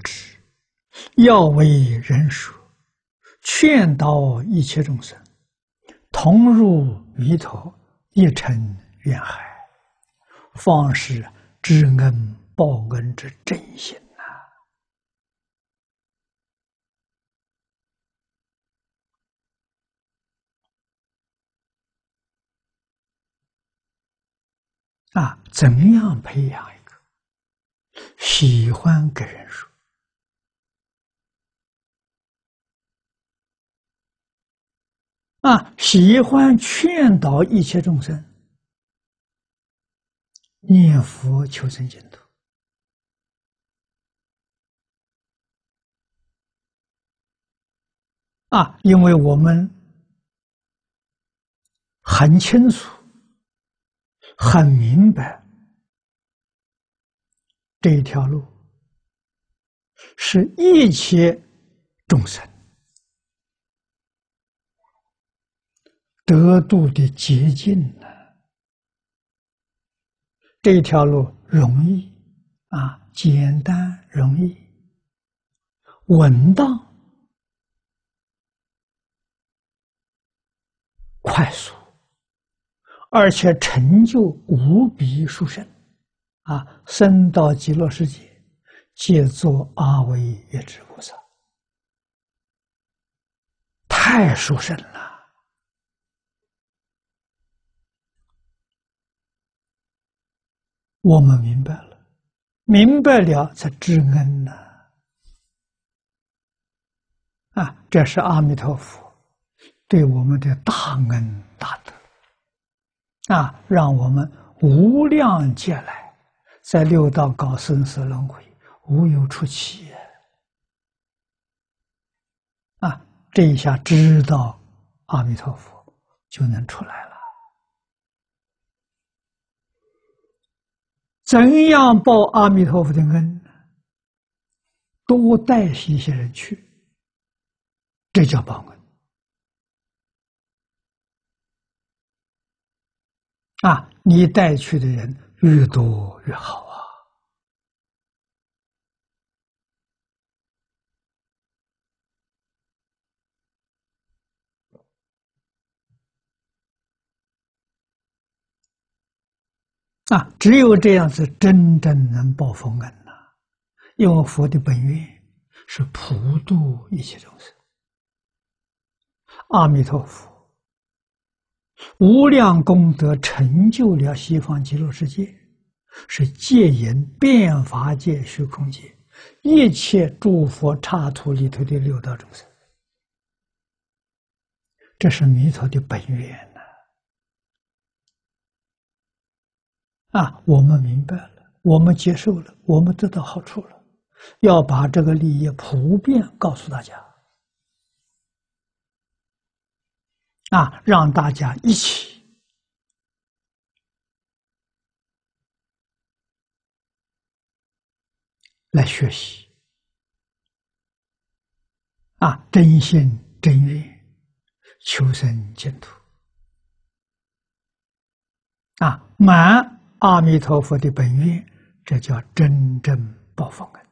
知要为人说，劝导一切众生，同入弥陀一尘愿海，方是知恩报恩之真心呐！啊，怎么样培养一个喜欢给人说？啊，喜欢劝导一切众生念佛求生净土。啊，因为我们很清楚、很明白，这一条路是一切众生。得度的捷径呢？这条路容易啊，简单容易，稳当，快速，而且成就无比殊胜啊！升到极乐世界，皆作阿惟越之菩萨，太殊胜了。我们明白了，明白了才知恩呐！啊，这是阿弥陀佛对我们的大恩大德啊，让我们无量劫来在六道搞生死轮回，无有出期啊！这一下知道阿弥陀佛，就能出来了。怎样报阿弥陀佛的恩？多带一些人去，这叫报恩。啊，你带去的人越多越好啊！啊，只有这样子，真正能报佛恩呐！因为佛的本愿是普度一切众生。阿弥陀佛，无量功德成就了西方极乐世界，是戒引变法界、虚空界一切诸佛刹土里头的六道众生，这是弥陀的本愿。啊，我们明白了，我们接受了，我们得到好处了，要把这个利益普遍告诉大家，啊，让大家一起来学习，啊，真心真愿，求生净土，啊，满。阿弥陀佛的本愿，这叫真正报佛恩。